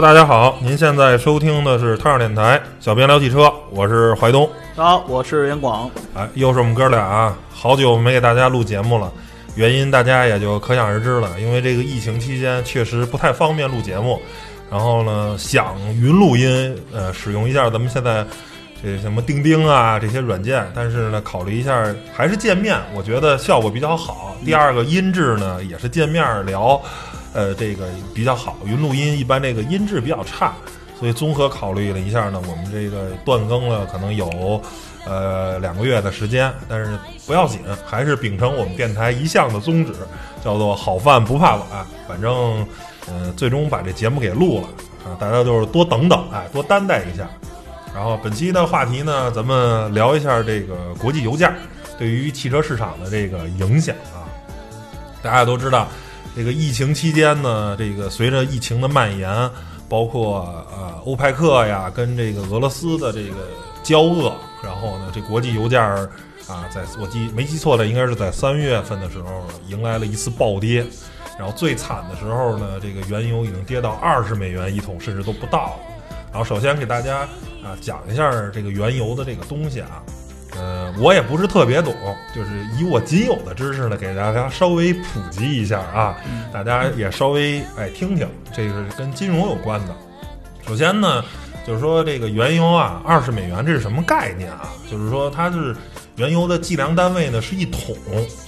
Hello，大家好，您现在收听的是汤上电台，小编聊汽车，我是怀东。大家好，我是严广。哎，又是我们哥俩啊，好久没给大家录节目了，原因大家也就可想而知了，因为这个疫情期间确实不太方便录节目，然后呢，想云录音，呃，使用一下咱们现在这什么钉钉啊这些软件，但是呢，考虑一下还是见面，我觉得效果比较好。第二个音质呢，也是见面聊，呃，这个比较好。云录音一般这个音质比较差，所以综合考虑了一下呢，我们这个断更了，可能有呃两个月的时间，但是不要紧，还是秉承我们电台一向的宗旨，叫做好饭不怕晚，反正呃最终把这节目给录了啊，大家就是多等等，哎，多担待一下。然后本期的话题呢，咱们聊一下这个国际油价对于汽车市场的这个影响啊。大家都知道，这个疫情期间呢，这个随着疫情的蔓延，包括呃欧派克呀跟这个俄罗斯的这个交恶，然后呢，这国际油价啊，在我记没记错的，应该是在三月份的时候迎来了一次暴跌，然后最惨的时候呢，这个原油已经跌到二十美元一桶，甚至都不到了。然后首先给大家啊讲一下这个原油的这个东西啊，呃，我也不是特别懂，就是以我仅有的知识呢，给大家稍微普及一下啊，大家也稍微哎听听，这个是跟金融有关的。首先呢，就是说这个原油啊，二十美元这是什么概念啊？就是说它是原油的计量单位呢是一桶，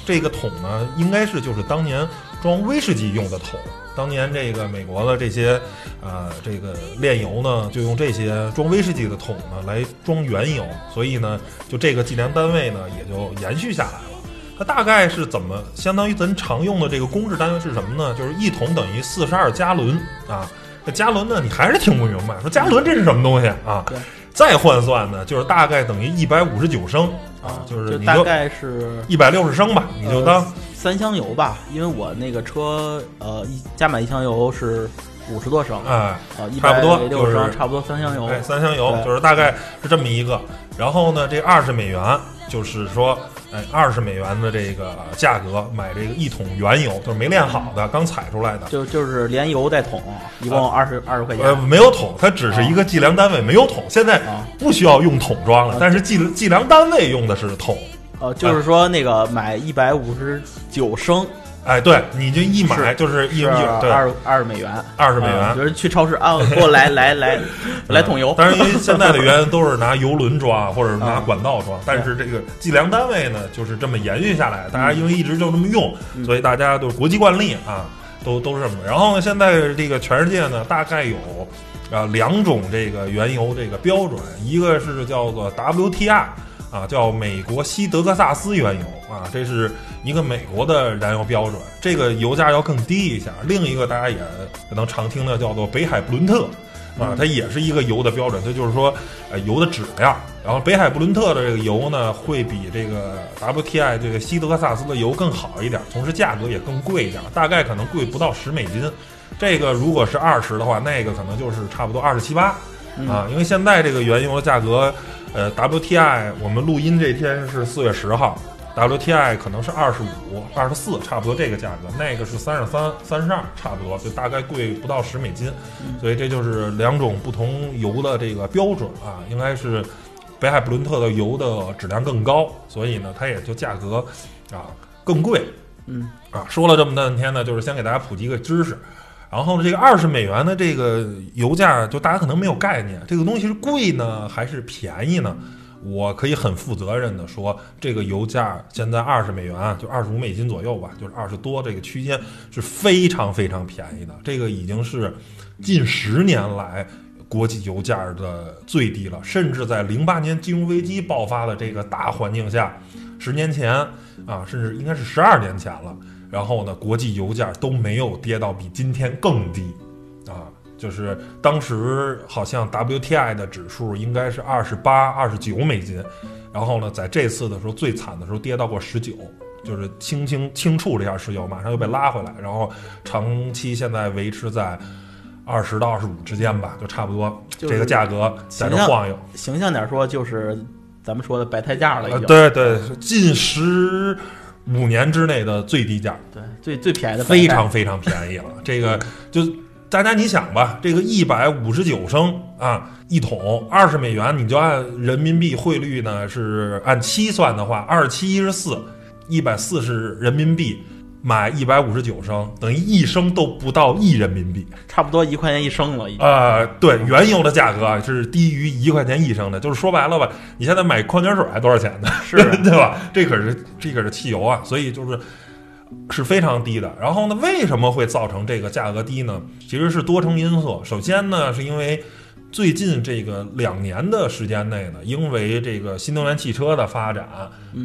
这个桶呢应该是就是当年装威士忌用的桶。当年这个美国的这些呃这个炼油呢，就用这些装威士忌的桶呢来装原油，所以呢，就这个计量单位呢也就延续下来了。它大概是怎么相当于咱常用的这个公制单位是什么呢？就是一桶等于四十二加仑啊。那加仑呢，你还是听不明白，说加仑这是什么东西啊？对，再换算呢，就是大概等于一百五十九升啊，就是你就大概是一百六十升吧，你就当三箱油吧，因为我那个车呃一加满一箱油是五十多升，哎。呃一差不多百六就是十升，差不多三箱油。哎，三箱油就是大概是这么一个。然后呢，这二十美元就是说，哎，二十美元的这个价格买这个一桶原油，就是没炼好的，刚采出来的。就就是连油带桶，一共二十二十块钱。呃，没有桶，它只是一个计量单位，没有桶。现在啊不需要用桶装了啊，但是计计量单位用的是桶。呃，就是说那个买一百五十九升哎，对，你就一买就是一是对二二十美元，二十美元。啊就是去超市啊，给我来来来 来桶油。但是，因为现在的原油都是拿油轮装 或者是拿啊管道装，但是这个计量单位呢，就是这么延续下来。大家因为一直就这么用，嗯所以大家都是国际惯例啊，都都是这么。然后呢，现在这个全世界呢，大概有啊两种这个原油这个标准，一个是叫做 WTI。啊，叫美国西德克萨斯原油啊，这是一个美国的燃油标准，这个油价要更低一下。另一个大家也可能常听的叫做北海布伦特，啊，它也是一个油的标准，它就是说，呃，油的质量。然后北海布伦特的这个油呢，会比这个 WTI 这个西德克萨斯的油更好一点，同时价格也更贵一点，大概可能贵不到十美金。这个如果是二十的话，那个可能就是差不多二十七八啊，因为现在这个原油的价格，呃，WTI 我们录音这天是四月十号。WTI 可能是二十五、二十四，差不多这个价格，那个是三十三、三十二，差不多，就大概贵不到十美金，所以这就是两种不同油的这个标准啊，应该是北海布伦特的油的质量更高，所以呢，它也就价格啊更贵。嗯啊，说了这么半天呢，就是先给大家普及个知识然后呢，这个二十美元的这个油价，就大家可能没有概念，这个东西是贵呢还是便宜呢？我可以很负责任的说，这个油价现在二十美元，就二十五美金左右吧，就是二十多这个区间是非常非常便宜的，这个已经是近十年来国际油价的最低了，甚至在零八年金融危机爆发的这个大环境下，十年前啊，甚至应该是十二年前了。然后呢，国际油价都没有跌到比今天更低，啊，就是当时好像 WTI 的指数应该是二十八、二十九美金，然后呢，在这次的时候最惨的时候跌到过十九，就是轻轻轻触了一下石油，马上又被拉回来，然后长期现在维持在二十到二十五之间吧，就差不多就是这个价格在这晃悠。形象点说，就是咱们说的白菜价了，已呃，经。对对，是近十五年之内的最低价。对，最最便宜的非常非常便宜了。这个就大家你想吧，这个一百五十九升啊一桶，二十美元，你就按人民币汇率呢是按七算的话，二七一十四，一百四十人民币。买一百五十九升，等于一升都不到一人民币。差不多一块钱一升了。呃，对，原油的价格啊是低于一块钱一升的，就是说白了吧，你现在买矿泉水还多少钱呢？是 对吧？这可是这可是汽油啊，所以就是是非常低的。然后呢，为什么会造成这个价格低呢？其实是多重因素。首先呢，是因为最近这个两年的时间内呢，因为这个新能源汽车的发展，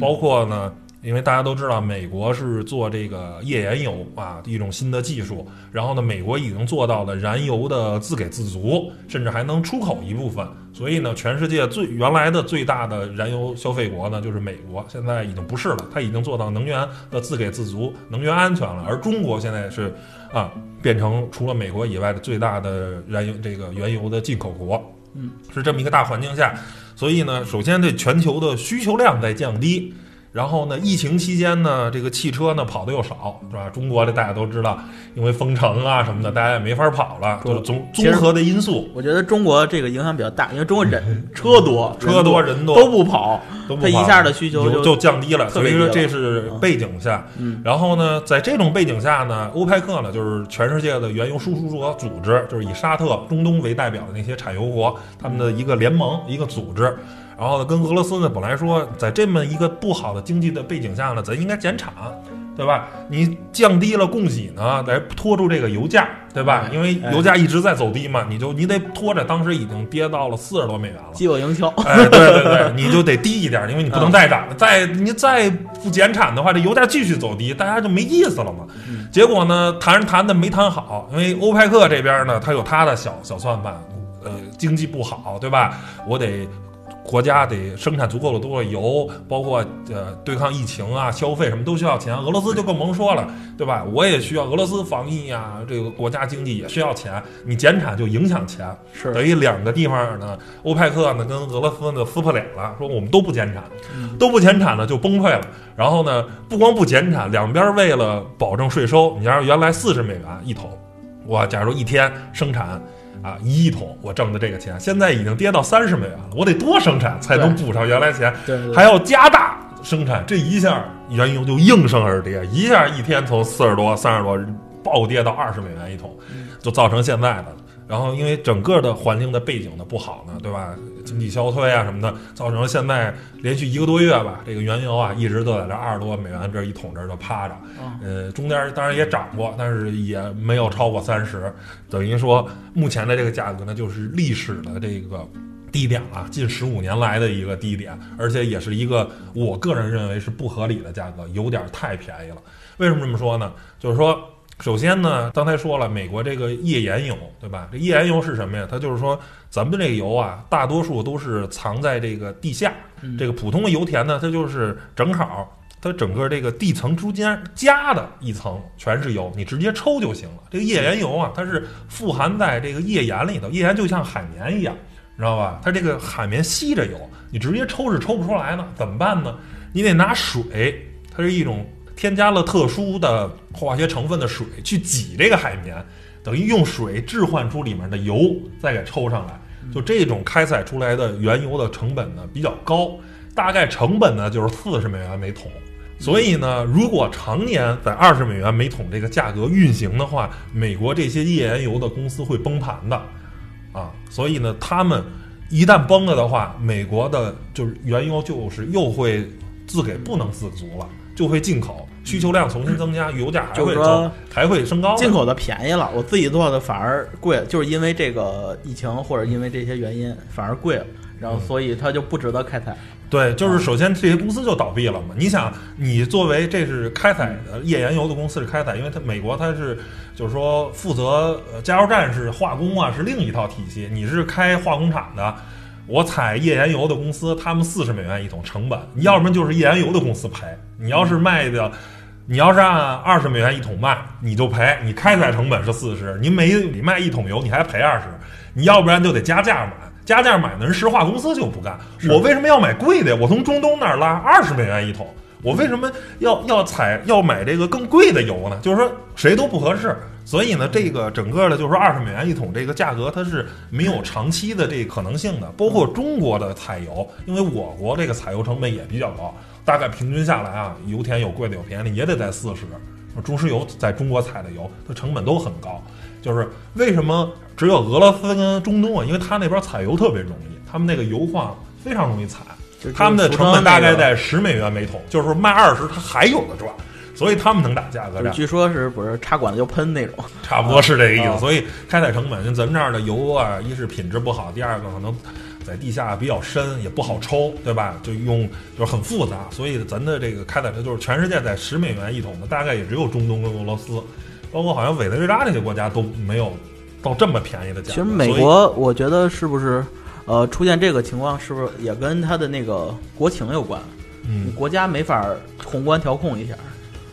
包括呢。因为大家都知道，美国是做这个页岩油啊，一种新的技术。然后呢，美国已经做到了燃油的自给自足，甚至还能出口一部分。所以呢，全世界最原来的最大的燃油消费国呢，就是美国，现在已经不是了，它已经做到能源的自给自足、能源安全了。而中国现在是啊，变成除了美国以外的最大的燃油这个原油的进口国。嗯，是这么一个大环境下，所以呢，首先对全球的需求量在降低。然后呢，疫情期间呢，这个汽车呢跑的又少，是吧？中国的大家都知道，因为封城啊什么的，大家也没法跑了，就综综合的因素我觉得中国这个影响比较大，因为中国人车多，车多人多都不跑，都不跑它一下的需求就就就降低了，所以说这是背景下。嗯然后呢，在这种背景下呢，欧佩克呢就是全世界的原油输出国组织，就是以沙特、中东为代表的那些产油国，他们的一个联盟、一个组织。然后呢，跟俄罗斯呢本来说，在这么一个不好的经济的背景下呢，咱应该减产，对吧？你降低了供给呢，来拖住这个油价，对吧？哎因为油价一直在走低嘛，你就你得拖着，当时已经跌到了四十多美元了。饥饿营销。哎，对对对，你就得低一点，因为你不能再涨了。再你再不减产的话，这油价继续走低，大家就没意思了嘛。结果呢，谈着谈的没谈好，因为欧派克这边呢，他有他的小小算盘，呃，经济不好，对吧？我得。国家得生产足够的多的油，包括呃对抗疫情啊、消费什么都需要钱。俄罗斯就更甭说了，对吧？我也需要俄罗斯防疫啊，这个国家经济也需要钱。你减产就影响钱，是等于两个地方呢，欧佩克呢跟俄罗斯呢撕破脸了，说我们都不减产，都不减产呢就崩溃了。然后呢，不光不减产，两边为了保证税收，你要是原来四十美元一桶，我假如一天生产。啊，一亿桶我挣的这个钱，现在已经跌到三十美元了，我得多生产才能补上原来钱，对对对还要加大生产，这一下原油就应声而跌，一下一天从四十多、三十多暴跌到二十美元一桶，就造成现在的。然后因为整个的环境的背景的不好呢，对吧？经济消退啊什么的，造成了现在连续一个多月吧，这个原油啊一直都在这二十多美元这一桶这儿就趴着。呃，中间当然也涨过，但是也没有超过三十，等于说目前的这个价格呢，就是历史的这个低点了，近十五年来的一个低点，而且也是一个我个人认为是不合理的价格，有点太便宜了。为什么这么说呢？就是说。首先呢，刚才说了，美国这个页岩油，对吧？这页岩油是什么呀？它就是说，咱们这个油啊，大多数都是藏在这个地下。这个普通的油田呢，它就是正好它整个这个地层中间加的一层全是油，你直接抽就行了。这个页岩油啊，它是富含在这个页岩里头，页岩就像海绵一样，你知道吧？它这个海绵吸着油，你直接抽是抽不出来的，怎么办呢？你得拿水，它是一种添加了特殊的化学成分的水去挤这个海绵，等于用水置换出里面的油，再给抽上来。就这种开采出来的原油的成本呢比较高，大概成本呢就是四十美元每桶。所以呢，如果常年在二十美元每桶这个价格运行的话，美国这些页岩油的公司会崩盘的，啊，所以呢，他们一旦崩了的话，美国的就是原油就是又会自给不能自足了，就会进口，需求量重新增加，油价还会就是说走，还会升高。进口的便宜了，我自己做的反而贵，就是因为这个疫情或者因为这些原因反而贵了，然后所以它就不值得开采。对，就是首先这些公司就倒闭了嘛。你想，你作为这是开采的页岩油的公司是开采，因为它美国它是就是说负责呃加油站是化工啊，是另一套体系。你是开化工厂的，我采页岩油的公司，他们四十美元一桶成本，你要不然就是页岩油的公司赔。你要是卖的，你要是按二十美元一桶卖，你就赔。你开采成本是四十，你每你卖一桶油你还赔二十，你要不然就得加价买。加价买的人石化公司就不干，我为什么要买贵的呀？我从中东那儿拉二十美元一桶，我为什么要要采要买这个更贵的油呢？就是说谁都不合适，所以呢，这个整个的就是说二十美元一桶这个价格它是没有长期的这个可能性的。包括中国的采油，因为我国这个采油成本也比较高，大概平均下来啊，油田有贵的有便宜的，也得在四十。中石油在中国采的油，它成本都很高。就是为什么只有俄罗斯跟中东啊？因为它那边采油特别容易，他们那个油矿非常容易采，就是他们的成本大概在十美元每桶，就是说卖二十，它还有的赚，所以他们能打价格战。据说是不是插管子就喷那种？差不多是这个意思。啊所以开采成本，像咱们这儿的油啊，一是品质不好，第二个可能在地下比较深，也不好抽，对吧？就用就是很复杂，所以咱的这个开采的就是全世界在十美元一桶的，大概也只有中东跟俄罗斯，包括好像委内瑞拉这些国家都没有到这么便宜的价格。其实美国，我觉得是不是呃出现这个情况，是不是也跟它的那个国情有关？嗯国家没法宏观调控一下。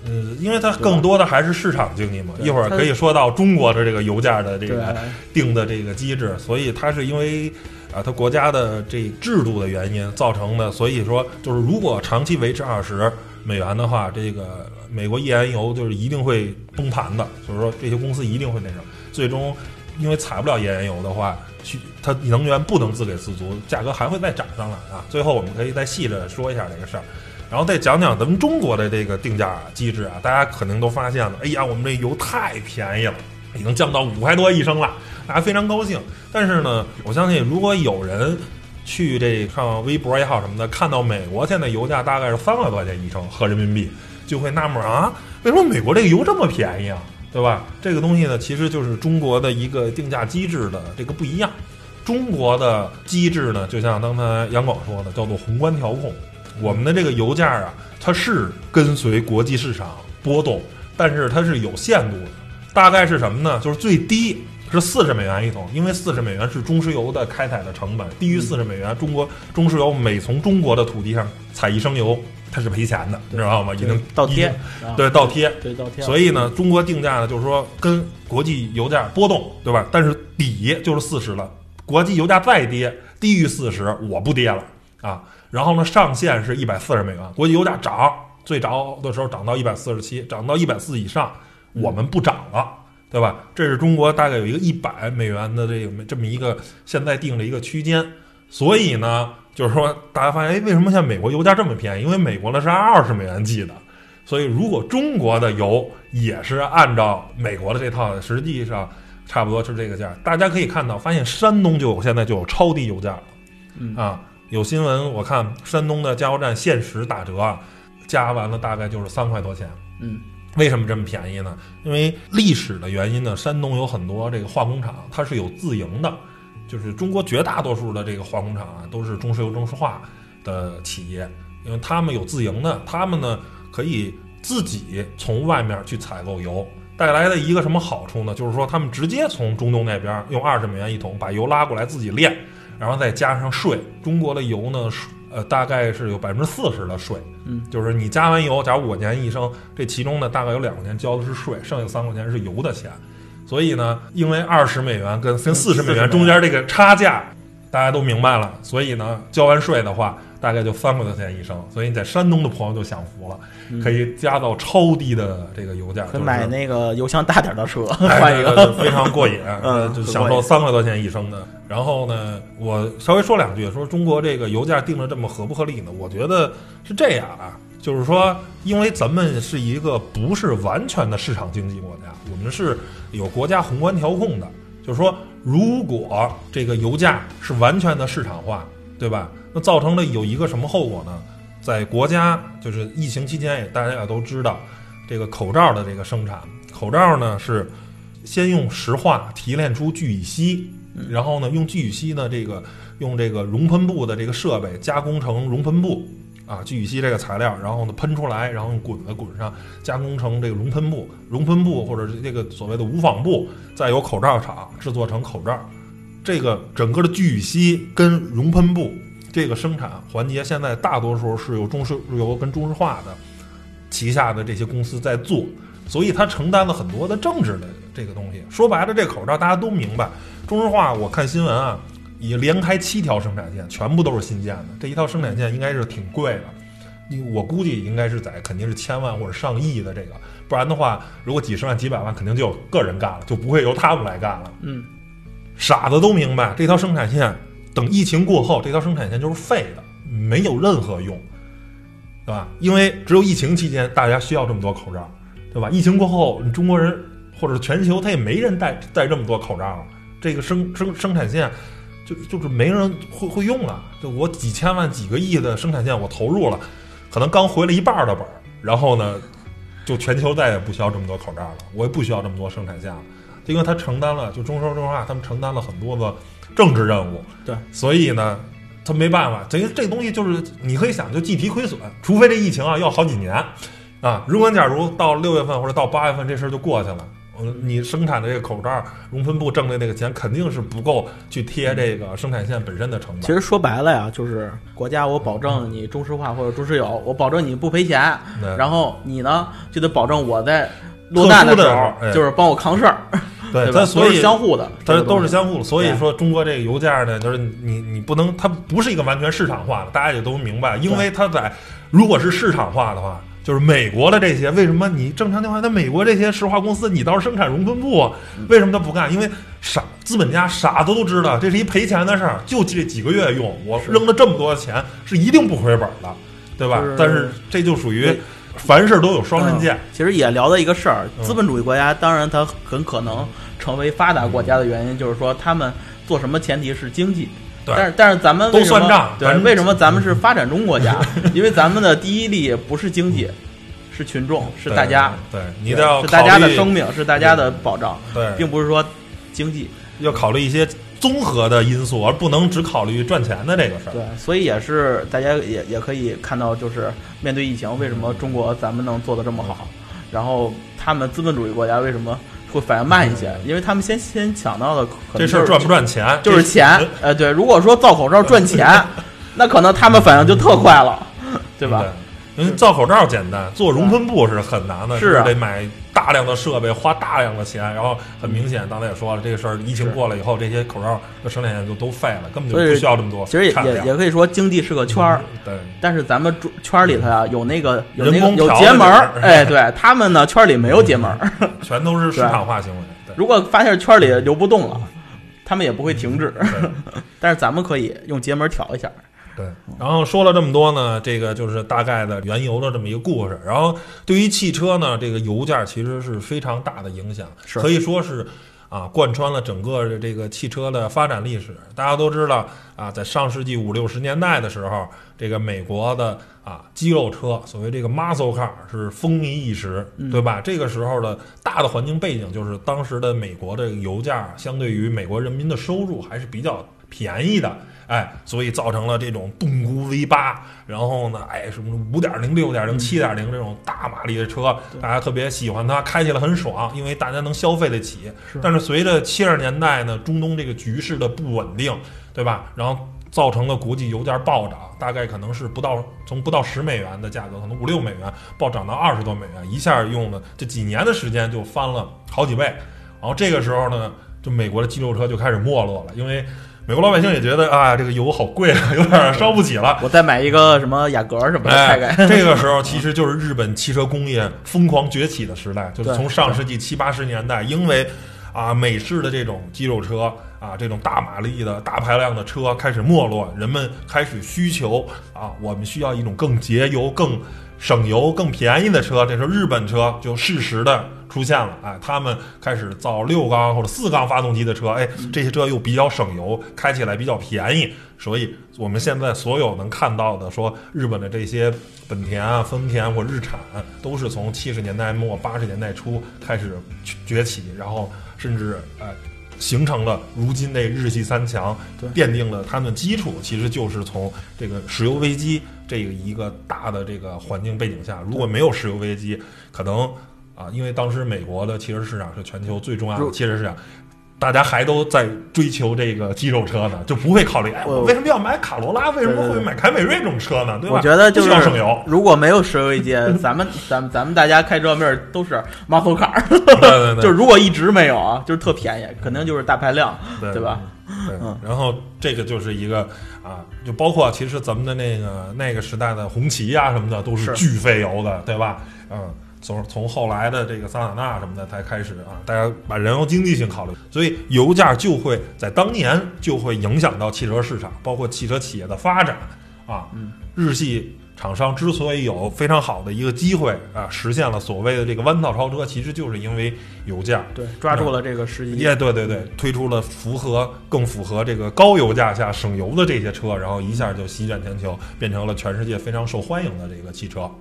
嗯，因为它更多的还是市场经济嘛。一会儿可以说到中国的这个油价的这，个定的这个机制，所以它是因为啊，它国家的这制度的原因造成的。所以说，就是如果长期维持二十美元的话，这个美国页岩油就是一定会崩盘的。就是说，这些公司一定会那什么，最终因为采不了页岩油的话，去它能源不能自给自足，价格还会再涨上来啊。最后我们可以再细着说一下这个事儿。然后再讲讲咱们中国的这个定价机制啊，大家肯定都发现了，哎呀，我们这油太便宜了，已经降到五块多一升了，大家非常高兴。但是呢，我相信如果有人去这上微博也好什么的，看到美国现在油价大概是三块多钱一升合人民币，就会纳闷啊，为什么美国这个油这么便宜啊？对吧？这个东西呢，其实就是中国的一个定价机制的这个不一样。中国的机制呢，就像刚才杨广说的，叫做宏观调控。我们的这个油价啊，它是跟随国际市场波动，但是它是有限度的。大概是什么呢？就是最低是四十美元一桶，因为四十美元是中石油的开采的成本，低于四十美元，中国中石油每从中国的土地上采一升油，它是赔钱的，你知道吗？已经倒贴对倒贴。对倒贴。所以呢，中国定价呢，就是说跟国际油价波动，对吧？但是底就是四十了，国际油价再跌，低于四十，我不跌了啊。然后呢，上限是一百四十美元，国际油价涨，最早的时候涨到一百四十七，涨到一百四以上，我们不涨了。对吧？这是中国大概有一个一百美元的这个这么一个现在定的一个区间，所以呢，就是说大家发现，哎，为什么现在美国油价这么便宜？因为美国呢是按二十美元计的，所以如果中国的油也是按照美国的这套，实际上差不多是这个价。大家可以看到，发现山东就有现在就有超低油价了，嗯啊，有新闻我看山东的加油站限时打折啊，加完了大概就是三块多钱。嗯为什么这么便宜呢？因为历史的原因呢，山东有很多这个化工厂，它是有自营的，就是中国绝大多数的这个化工厂啊，都是中石油、中石化的企业，因为他们有自营的，他们呢可以自己从外面去采购油，带来的一个什么好处呢？就是说他们直接从中东那边用二十美元一桶把油拉过来自己炼，然后再加上税，中国的油呢，呃，大概是有百分之四十的税。嗯，就是你加完油，假如五块钱一升，这其中呢大概有两块钱交的是税，剩下三块钱是油的钱。所以呢，因为二十美元跟跟四十美元中间这个差价，大家都明白了。所以呢，交完税的话，大概就三块多钱一升。所以你在山东的朋友就享福了，可以加到超低的这个油价，可以买那个油箱大点的车，哎换一个。对非常过瘾，嗯就享受三块多钱一升的。然后呢，我稍微说两句，说中国这个油价定的这么合不合理呢？我觉得是这样啊，就是说，因为咱们是一个不是完全的市场经济国家，我们是有国家宏观调控的。就是说，如果这个油价是完全的市场化，对吧？那造成了有一个什么后果呢？在国家就是疫情期间，也大家也都知道，这个口罩的这个生产，口罩呢是先用石化提炼出聚乙烯，然后呢用聚乙烯呢这个用这个熔喷布的这个设备加工成熔喷布。啊，聚乙烯这个材料，然后呢喷出来，然后用滚子滚上，加工成这个熔喷布，熔喷布或者是这个所谓的无纺布，再由口罩厂制作成口罩。这个整个的聚乙烯跟熔喷布这个生产环节，现在大多数是由中石油跟中石化的旗下的这些公司在做，所以它承担了很多的政治的这个东西。说白了，这口罩大家都明白，中石化我看新闻啊。已连开七条生产线，全部都是新建的。这一套生产线应该是挺贵的，你我估计应该是在肯定是千万或者上亿的这个，不然的话，如果几十万、几百万，肯定就有个人干了，就不会由他们来干了。嗯，傻子都明白，这条生产线等疫情过后，这条生产线就是废的，没有任何用，对吧？因为只有疫情期间大家需要这么多口罩，对吧？疫情过后，中国人或者全球他也没人戴戴这么多口罩了，这个生生生产线。就就是没人会会用了，就我几千万几个亿的生产线我投入了，可能刚回了一半的本儿，然后呢，就全球再也不需要这么多口罩了，我也不需要这么多生产线了，因为它承担了就中石油、中石化他们承担了很多的政治任务，对，所以呢，他没办法，等于这东西就是你可以想就计提亏损，除非这疫情啊要好几年啊，如果假如到六月份或者到八月份这事儿就过去了。嗯，你生产的这个口罩熔喷布挣的那个钱肯定是不够去贴这个生产线本身的成本。其实说白了呀，就是国家我保证你中石化或者中石油，我保证你不赔钱，然后你呢就得保证我在落难的时候就是帮我扛事儿，对它？所以相互的，它都是相互的。所以说中国这个油价呢，就是你你不能，它不是一个完全市场化的，大家也都明白，因为它在如果是市场化的话。就是美国的这些，为什么你正常情况下，那美国这些石化公司，你倒是生产熔喷布，为什么他不干？因为傻资本家傻子都知道，这是一赔钱的事儿，就这几个月用，我扔了这么多钱，是一定不回本的，对吧？但是这就属于凡事都有双刃剑。其实也聊到一个事儿，资本主义国家当然它很可能成为发达国家的原因，就是说他们做什么前提是经济。但是但是咱们都算账，对，为什么咱们是发展中国家？因为咱们的第一利不是经济，是群众，是大家。对，你要是大家的生命，是大家的保障。对，并不是说经济要考虑一些综合的因素，而不能只考虑赚钱的这个事儿。对，所以也是大家也也可以看到，就是面对疫情，为什么中国咱们能做的这么好？然后他们资本主义国家为什么？会反应慢一些，因为他们先先抢到的这事儿赚不赚钱，就是钱。呃，对，如果说造口罩赚钱，那可能他们反应就特快了，对吧？因为造口罩简单，做熔喷布是很难的，是得买大量的设备，花大量的钱。然后很明显，刚才也说了，这个事儿疫情过了以后，这些口罩的生产线就都废了，根本就不需要这么多。其实也也也可以说，经济是个圈儿，对。但是咱们圈里头啊，有那个有那个有结门儿，哎，对他们呢，圈里没有结门儿，全都是市场化行为。如果发现圈里流不动了，他们也不会停止。但是咱们可以用结门调一下。对，然后说了这么多呢，这个就是大概的原油的这么一个故事。然后对于汽车呢，这个油价其实是非常大的影响，可以说是啊，贯穿了整个的这个汽车的发展历史。大家都知道啊，在上世纪五六十年代的时候，这个美国的啊肌肉车，所谓这个 muscle car 是风靡一时，对吧？这个时候的大的环境背景就是当时的美国的油价相对于美国人民的收入还是比较便宜的。哎，所以造成了这种动姑 V 八，然后呢，哎，什么五点零、六点零、七点零这种大马力的车，大家特别喜欢它，开起来很爽，因为大家能消费得起。但是随着七十年代呢，中东这个局势的不稳定，对吧？然后造成了国际油价暴涨，大概可能是不到从不到十美元的价格，可能五六美元暴涨到二十多美元，一下用了这几年的时间就翻了好几倍。然后这个时候呢，就美国的肌肉车就开始没落了，因为。美国老百姓也觉得啊，这个油好贵啊，有点烧不起了。我再买一个什么雅阁什么的开开。这个时候其实就是日本汽车工业疯狂崛起的时代，就是从上世纪七八十年代，因为啊美式的这种肌肉车啊，这种大马力的大排量的车开始没落，人们开始需求啊，我们需要一种更节油、更省油、更便宜的车。这时候日本车就适时的出现了，哎，他们开始造六缸或者四缸发动机的车，哎，这些车又比较省油，开起来比较便宜，所以我们现在所有能看到的说日本的这些本田啊、丰田或日产，都是从七十年代末八十年代初开始崛起，然后甚至呃。形成了如今这日系三强，奠定了他们基础，其实就是从这个石油危机这个一个大的这个环境背景下，如果没有石油危机，可能啊，因为当时美国的汽车市场是全球最重要的汽车市场。大家还都在追求这个肌肉车呢，就不会考虑，哎，我我为什么要买卡罗拉？为什么会买凯美瑞这种车呢？对吧？我觉得就是需要省油，如果没有石油危机，咱们咱们咱们大家开车面都是 muscle car，对对对，就是如果一直没有啊，就是特便宜，肯定就是大排量，对对吧？对嗯，然后这个就是一个啊，就包括其实咱们的那个那个时代的红旗啊什么的，都是是巨费油的，对吧？嗯，从从后来的这个桑塔纳什么的才开始啊，大家把燃油经济性考虑，所以油价就会在当年就会影响到汽车市场，包括汽车企业的发展啊。嗯日系厂商之所以有非常好的一个机会啊，实现了所谓的这个弯道超车，其实就是因为油价。对，抓住了这个时机。也对对对，推出了符合更符合这个高油价下省油的这些车，然后一下就席卷全球，变成了全世界非常受欢迎的这个汽车。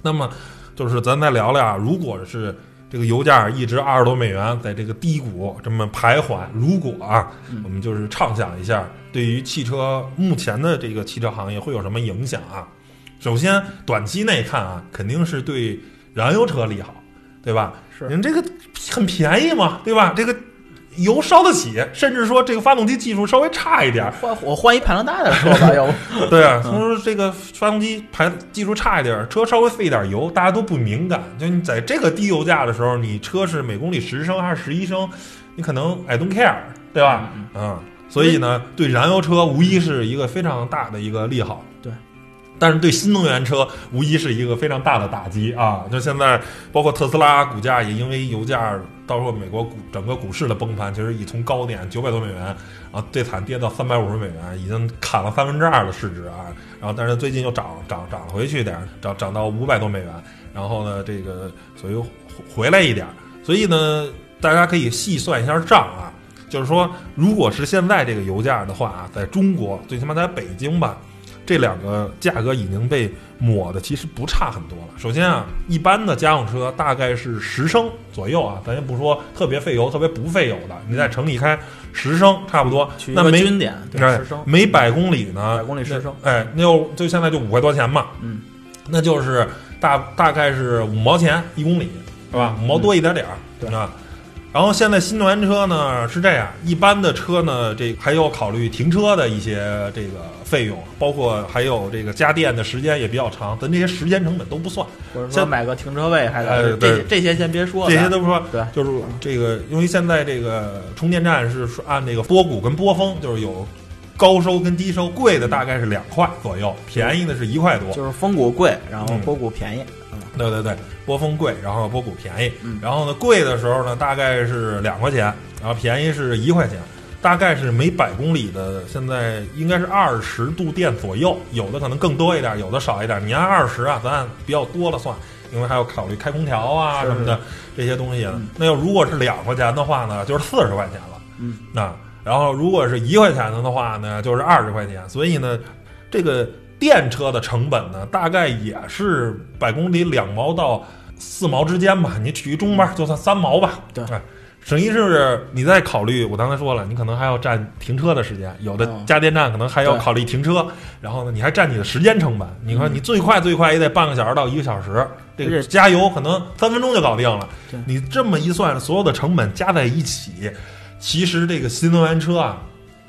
那么，就是咱再聊聊，如果是这个油价一直二十多美元，在这个低谷这么徘徊，如果啊，我们就是畅想一下，对于汽车目前的这个汽车行业会有什么影响啊？首先，短期内看啊，肯定是对燃油车利好，对吧？是您这个很便宜嘛，对吧？这个油烧得起，甚至说这个发动机技术稍微差一点儿，换我换一排量大的车吧，要不对啊，所以说这个发动机排技术差一点儿，车稍微费一点油，大家都不敏感。就你在这个低油价的时候，你车是每公里十升还是十一升，你可能 I don't care，对吧？嗯，所以呢，对燃油车无疑是一个非常大的一个利好。对。但是对新能源车无疑是一个非常大的打击啊！就现在，包括特斯拉股价也因为油价，到时候美国股整个股市的崩盘，其实已从高点九百多美元啊，最惨跌到三百五十美元，已经砍了三分之二的市值啊。然后，但是最近又涨涨涨回去点儿，涨涨到五百多美元。然后呢，这个所以又回来一点儿。所以呢，大家可以细算一下账啊，就是说，如果是现在这个油价的话啊，在中国，最起码在北京吧，这两个价格已经被抹的其实不差很多了。首先啊，一般的家用车大概是十升左右啊，咱也不说特别费油、特别不费油的，你在城里开十升差不多。那每点，对，哎十升，每百公里呢，百公里十升。那哎，那就就现在就五块多钱嘛，嗯，那就是大大概是五毛钱一公里，是吧？五毛多一点点儿，对。啊。然后现在新能源车呢是这样，一般的车呢，这还有考虑停车的一些这个费用，包括还有这个加电的时间也比较长，咱这些时间成本都不算，或者说买个停车位，还哎得这这些先别说，这些都不说。对。就是这个，因为现在这个充电站是按这个波谷跟波峰，就是有高收跟低收，贵的大概是两块左右，便宜的是一块多。就是峰谷贵，然后嗯。波谷便宜，嗯。对对对，波峰贵，然后波谷便宜，嗯。然后呢贵的时候呢大概是两块钱，然后便宜是一块钱，大概是每百公里的现在应该是二十度电左右，有的可能更多一点，有的少一点。你按二十啊，咱按比较多了算，因为还要考虑开空调啊什么的这些东西。那要如果是两块钱的话呢，就是四十块钱了。嗯，那然后如果是一块钱的话呢，就是二十块钱。所以呢，这个电车的成本呢，大概也是百公里两毛到四毛之间吧。你取一中吧，就算三毛吧。对哎，省一是你再考虑，我刚才说了，你可能还要占停车的时间，有的嗯加电站可能还要考虑停车，然后呢，你还占你的时间成本。你看，你最快最快也得半个小时到一个小时，这个加油可能三分钟就搞定了。你这么一算，所有的成本加在一起，其实这个新能源车啊，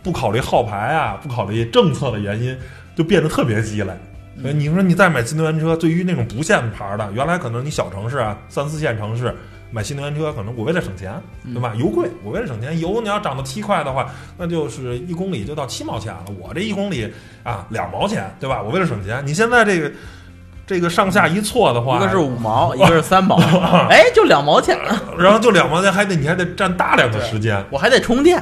不考虑号牌啊，不考虑政策的原因，就变得特别鸡肋。所以你说你再买新能源车，对于那种不限牌的，原来可能你小城市啊、三四线城市买新能源车，可能我为了省钱，对吧？油贵，我为了省钱，油你要涨到七块的话，那就是一公里就到七毛钱了。我这一公里啊两毛钱，对吧？我为了省钱，你现在这个这个上下一错的话，一个是五毛，一个是三毛，哎，就两毛钱，然后就两毛钱，还得你还得占大量的时间。我还得充电，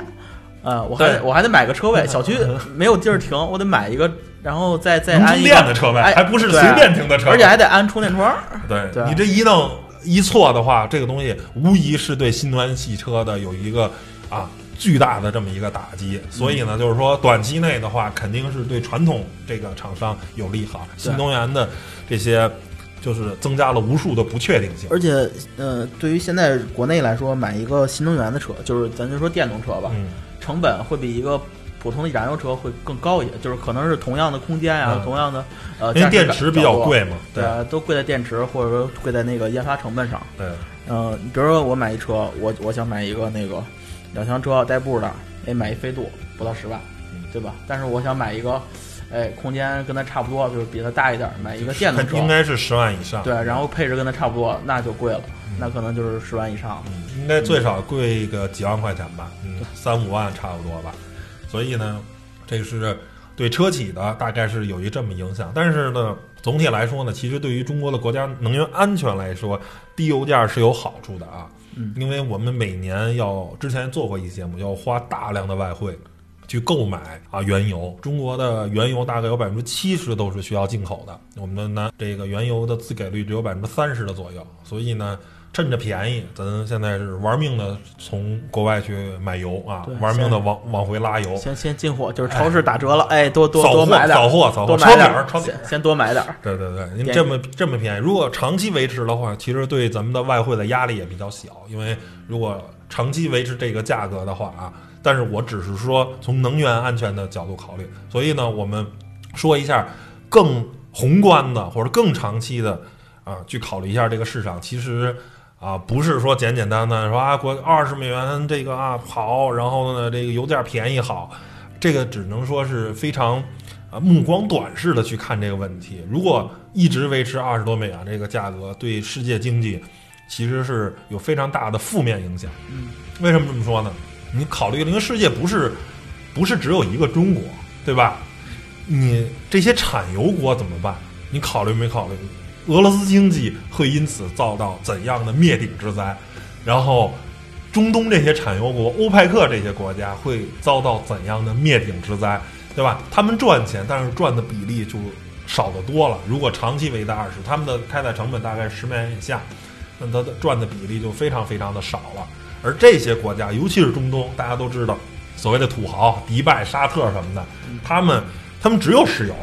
呃，我还得我还得买个车位，小区没有地儿停，我得买一个，然后再再能充安一个电的车位，哎还不是随便停的车位，而且还得安充电桩。对对你这一弄一错的话，这个东西无疑是对新能源汽车的有一个啊巨大的这么一个打击。所以呢，就是说短期内的话，肯定是对传统这个厂商有利好，新能源的这些就是增加了无数的不确定性。而且，呃，对于现在国内来说，买一个新能源的车，就是咱就说电动车吧，嗯，成本会比一个普通的燃油车会更高一些，就是可能是同样的空间呀、嗯同样的呃，因为电池比较贵嘛，对啊，都贵在电池，或者说贵在那个研发成本上。对，嗯、比如说我买一车，我我想买一个那个两厢车代步的，哎，买一飞度不到十万嗯，对吧？但是我想买一个，哎，空间跟它差不多，就是比它大一点，买一个电动车，应该是十万以上。对，然后配置跟它差不多，那就贵了，那可能就是十万以上。嗯，应该最少贵个几万块钱吧，嗯，三五万差不多吧。所以呢，这个是对车企的大概是有一这么影响。但是呢，总体来说呢，其实对于中国的国家能源安全来说，低油价是有好处的啊。嗯，因为我们每年要之前做过一期节目，要花大量的外汇。去购买啊原油，中国的原油大概有百分之七十都是需要进口的，我们的呢这个原油的自给率只有百分之三十的左右，所以呢趁着便宜，咱现在是玩命的从国外去买油啊，玩命的往往回拉油，先先进货，就是超市打折了，哎，多多多买点儿，扫货扫货，多抄买点儿，底儿抄底儿先。多买点儿。对对对，您这么这么便宜，如果长期维持的话，其实对咱们的外汇的压力也比较小，因为如果长期维持这个价格的话啊，但是我只是说从能源安全的角度考虑，所以呢，我们说一下更宏观的或者更长期的啊，去考虑一下这个市场，其实。啊，不是说简简单单说啊，国二十美元这个啊好，然后呢这个油价便宜好，这个只能说是非常啊目光短视的去看这个问题。如果一直维持二十多美元这个价格，对世界经济其实是有非常大的负面影响。嗯，为什么这么说呢？你考虑，因为世界不是不是只有一个中国，对吧？你这些产油国怎么办？你考虑没考虑？俄罗斯经济会因此遭到怎样的灭顶之灾？然后，中东这些产油国、欧派克这些国家会遭到怎样的灭顶之灾？对吧？他们赚钱，但是赚的比例就少得多了。如果长期维持二十，他们的开采成本大概十美元以下，那他的赚的比例就非常非常的少了。而这些国家，尤其是中东，大家都知道，所谓的土豪，迪拜、沙特什么的，他们他们只有石油，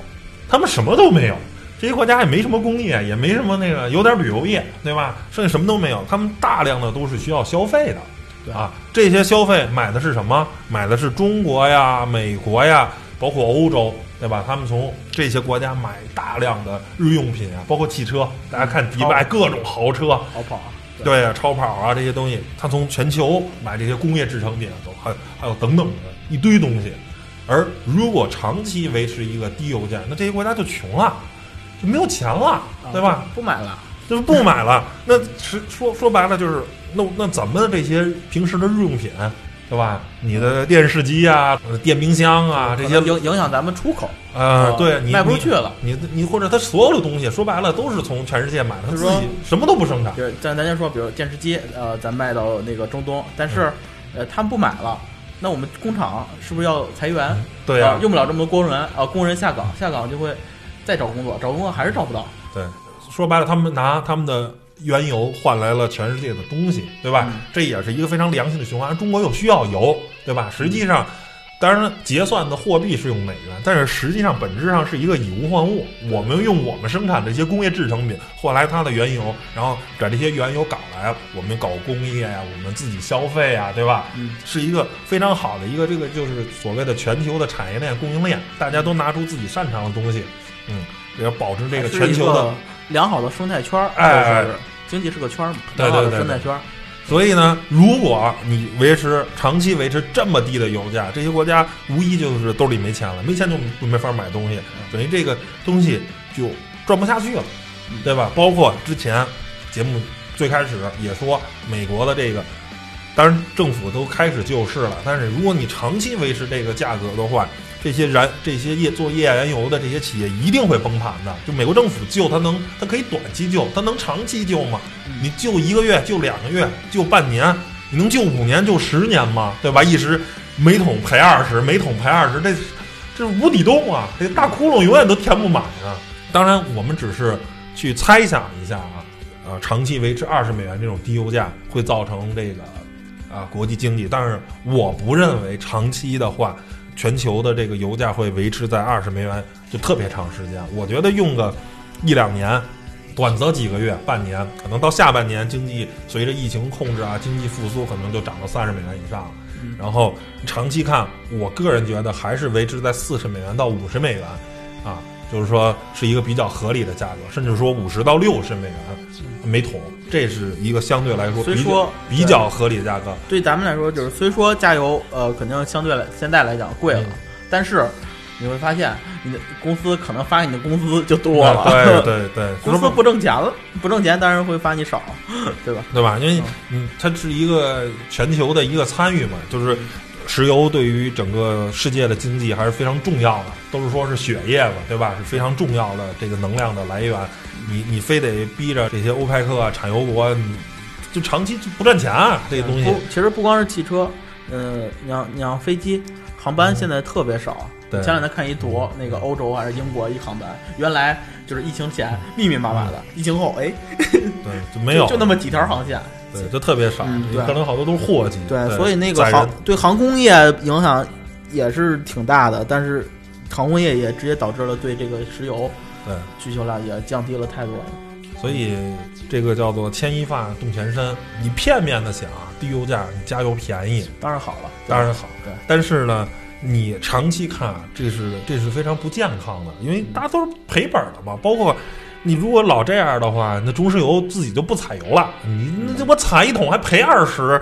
他们什么都没有。这些国家也没什么工业，也没什么那个，有点旅游业，对吧？剩下什么都没有。他们大量的都是需要消费的，对啊，这些消费买的是什么？买的是中国呀、美国呀，包括欧洲，对吧？他们从这些国家买大量的日用品啊，包括汽车。大家看迪拜各种豪车，好跑啊，对呀，超跑啊这些东西，他从全球买这些工业制成品，都还还有等等的一堆东西。而如果长期维持一个低油价，那这些国家就穷了，就没有钱了，对吧？啊？不买了，就是不买了。那是说说白了就是，那那咱们这些平时的日用品，对吧？你的电视机啊、呃电冰箱啊这些，影影响咱们出口，呃，啊对你卖不出去了。你你你或者他所有的东西，说白了都是从全世界买的，他自己什么都不生产。就是咱咱先说，比如电视机，呃，咱卖到那个中东，但是，呃，他们不买了，那我们工厂是不是要裁员？对呀、啊用不了这么多工人啊，工人下岗，下岗就会再找工作，找工作还是找不到。对，说白了，他们拿他们的原油换来了全世界的东西，对吧？嗯这也是一个非常良性的循环。中国又需要油，对吧？实际上，当然结算的货币是用美元，但是实际上本质上是一个以物换物。我们用我们生产这些工业制成品换来它的原油，然后把这些原油搞来，我们搞工业呀、我们自己消费呀，对吧？嗯，是一个非常好的一个这个就是所谓的全球的产业链供应链，大家都拿出自己擅长的东西，嗯，也要保持这个全球的良好的生态圈儿，哎就是经济是个圈儿嘛，对良好的对对生态圈儿。所以呢，如果你维持长期维持这么低的油价，这些国家无疑就是兜里没钱了，没钱就就没法买东西，等于这个东西就赚不下去了，对吧？包括之前节目最开始也说，美国的这个，当然政府都开始救市了，但是如果你长期维持这个价格的话，这些燃这些页做页岩油的这些企业一定会崩盘的。就美国政府救它能，它可以短期救，它能长期救吗？你救一个月，救两个月，救半年，你能救五年，救十年吗？对吧？一时每桶赔二十，每桶赔二十，这这无底洞啊！这个大窟窿永远都填不满啊！当然，我们只是去猜想一下啊，呃，长期维持二十美元这种低油价会造成这个啊国际经济，但是我不认为长期的话，全球的这个油价会维持在二十美元就特别长时间。我觉得用个一两年，短则几个月、半年，可能到下半年经济随着疫情控制啊，经济复苏，可能就涨到三十美元以上了。然后长期看，我个人觉得还是维持在四十美元到五十美元，啊，就是说是一个比较合理的价格，甚至说五十到六十美元每桶，这是一个相对来说比较比较合理的价格。对咱们来说，就是虽说加油呃肯定相对来现在来讲贵了，嗯但是你会发现你的公司可能发你的工资就多了，啊对对对，公司不挣钱了，不挣钱当然会发你少，对吧？对吧？因为嗯，它是一个全球的一个参与嘛，就是石油对于整个世界的经济还是非常重要的，都是说是血液嘛，对吧？是非常重要的这个能量的来源。你你非得逼着这些欧派克啊产油国，你就长期就不赚钱啊，这个东西不，其实不光是汽车，呃，你像你像飞机。航班现在特别少，对前两天看一图，那个欧洲还是英国一航班，原来就是疫情前密密麻麻的，疫情后哎对就没有 就那么几条航线，对，就特别少，嗯对可能好多都是货机。对，所以那个航对航空业影响也是挺大的，但是航空业也直接导致了对这个石油对，需求量也降低了太多了。所以这个叫做牵一发动全身。你片面的想低油价，你加油便宜，当然好了，当然好。对，但是呢，你长期看，这是这是非常不健康的，因为大家都是赔本的嘛。包括你如果老这样的话，那中石油自己就不采油了。你那这我采一桶还赔二十，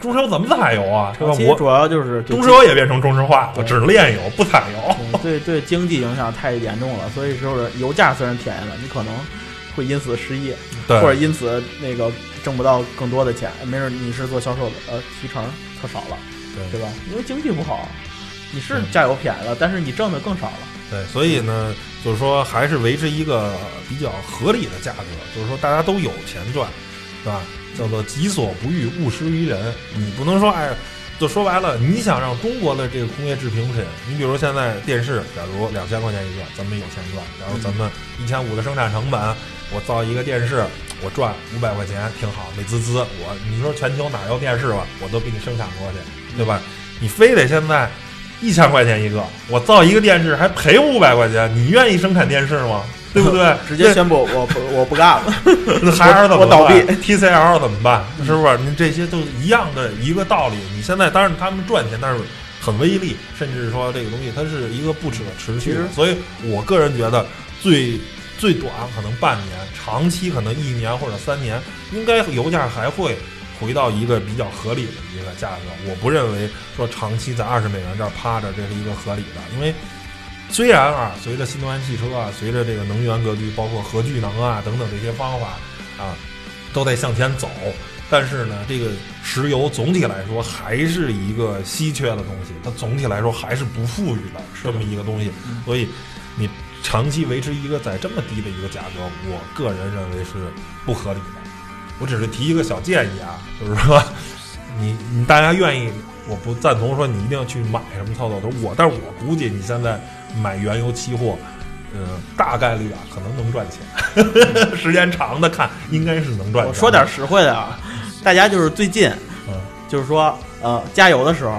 中石油怎么采油啊？我主要就是对中石油也变成中石化，我对只炼油不采油。嗯对对经济影响太严重了，所以就是油价虽然便宜了，你可能会因此失业，对，或者因此那个挣不到更多的钱。没准你是做销售的，呃，提成特少了，对对吧？因为经济不好，你是加油便宜了，但是你挣的更少了。对，所以呢，就是说还是维持一个比较合理的价格，就是说大家都有钱赚，是吧？叫做己所不欲，勿施于人。你不能说哎，就说白了，你想让中国的这个工业制品品，你比如现在电视，假如两千块钱一个，咱们有钱赚；然后咱们一千五的生产成本，我造一个电视，我赚五百块钱，挺好，美滋滋。我你说全球哪有电视吧，我都给你生产过去，对吧？你非得现在一千块钱一个，我造一个电视还赔五百块钱，你愿意生产电视吗？对不对？直接宣布我不我不干了。那海尔怎么我倒闭办？TCL 怎么办？是不是？你这些都一样的一个道理。你现在当然他们赚钱，但是很微利，甚至说这个东西它是一个不可持续。所以我个人觉得最最短可能半年，长期可能一年或者三年，应该油价还会回到一个比较合理的一个价格。我不认为说长期在二十美元这儿趴着，这是一个合理的，因为。虽然啊，随着新能源汽车啊，随着这个能源格局，包括核聚能啊等等这些方法啊，都在向前走。但是呢，这个石油总体来说还是一个稀缺的东西，它总体来说还是不富裕的这么一个东西。所以，你长期维持一个在这么低的一个价格，我个人认为是不合理的。我只是提一个小建议啊，就是说，你你大家愿意，我不赞同说你一定要去买什么操作头，我但是我估计你现在买原油期货，嗯，大概率啊可能能赚钱，时间长的看应该是能赚钱。我说点实惠的啊，大家就是最近，嗯就是说呃加油的时候，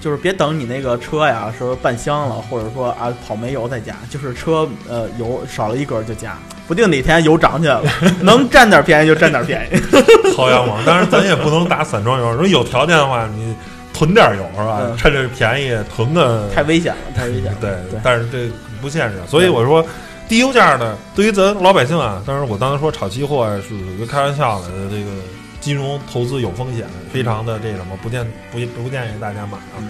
就是别等你那个车呀说半箱了，或者说啊跑没油再加，就是车呃油少了一格儿就加，不定哪天油涨起来了，能占点便宜就占点便宜。薅羊毛，当然咱也不能打散装油，如果有条件的话，你囤点油是吧？嗯趁着便宜囤个太危险了，太危险了。对对但是这不现实，所以我说低油价呢，对于咱老百姓啊，当然我刚才说炒期货啊是开玩笑的，这个金融投资有风险，非常的这什么，不建不不建议大家买啊。嗯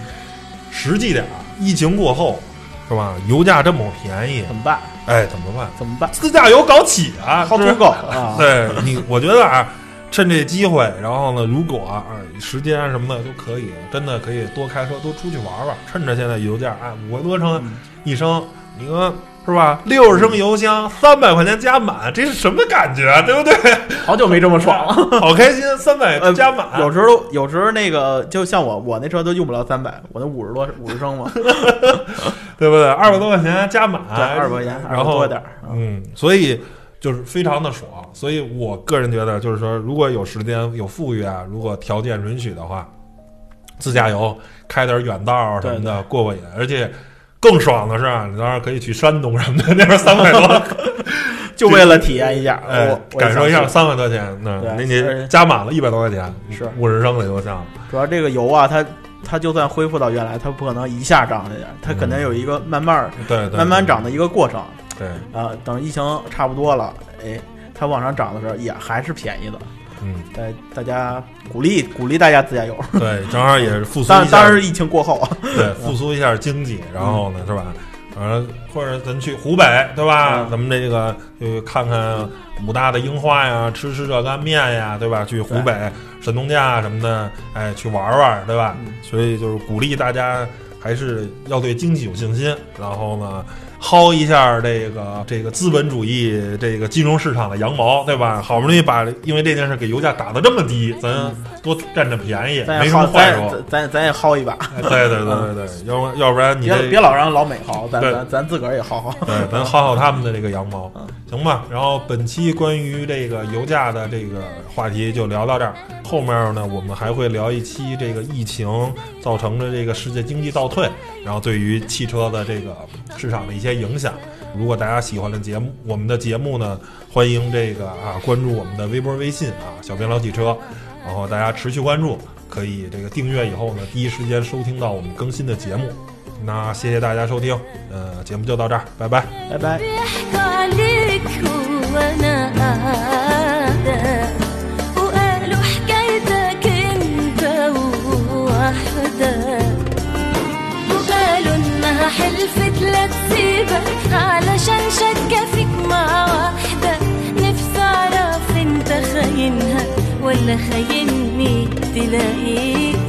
实际点啊，疫情过后是吧？油价这么便宜怎，么办？哎，怎么办？怎么办？自驾游搞起啊，是不是薅土狗啊！对你，我觉得啊，趁这机会，然后呢，如果啊时间什么的都可以，真的可以多开车，多出去玩玩。趁着现在油价啊五块多升嗯一升，你说是吧？六十升油箱三百块钱加满，这是什么感觉啊？对不对？好久没这么爽了。好开心，三百呃加满，有时候有时候那个就像我我那车都用不了三百，我那五十多五十升嘛，对不对？二百多块钱加满，对，二百块钱，然后多点儿。嗯，所以就是非常的爽。所以我个人觉得，就是说，如果有时间、有富裕啊，如果条件允许的话，自驾游开点远道儿什么的，过过瘾。而且更爽的是啊，你当然可以去山东什么的，那边三百多，就为了体验一下，哎我，感受一下三百多钱，那对那你加满了一百多块钱，是五十升的油箱，主要这个油啊，它它就算恢复到原来，它不可能一下涨下去，它肯定有一个慢慢儿对对，慢慢涨的一个过程对，啊。等疫情差不多了，哎，它往上涨的时候也还是便宜的。嗯，大大家鼓励鼓励大家自驾游，对，正好也是复苏当一下。然当然是疫情过后。啊，对，复苏一下经济，然后呢，是吧？呃，或者咱去湖北，对吧？嗯。咱们这个去看看武大的樱花呀，吃吃热干面呀，对吧？去湖北神农架什么的，哎，去玩玩，对吧？嗯。所以就是鼓励大家还是要对经济有信心，然后呢，薅一下这个这个资本主义这个金融市场的羊毛，对吧？好不容易把因为这件事给油价打得这么低，咱多占占便宜，没什么坏处。咱咱也薅一把，哎对对对对对，要不要不然你别别老让老美薅，咱咱咱自个儿也薅薅。对，咱薅薅他们的这个羊毛嗯，行吧？然后本期关于这个油价的这个话题就聊到这儿。后面呢，我们还会聊一期这个疫情造成的这个世界经济倒退，然后对于汽车的这个市场的一些影响。如果大家喜欢的节目，我们的节目呢，欢迎这个啊关注我们的微博、微信啊，小编老汽车，然后大家持续关注，可以这个订阅以后呢，第一时间收听到我们更新的节目。那谢谢大家收听，呃，节目就到这儿，拜拜。拜拜。نفسي اعرف انت خاينها ولا خايني تلاقيك.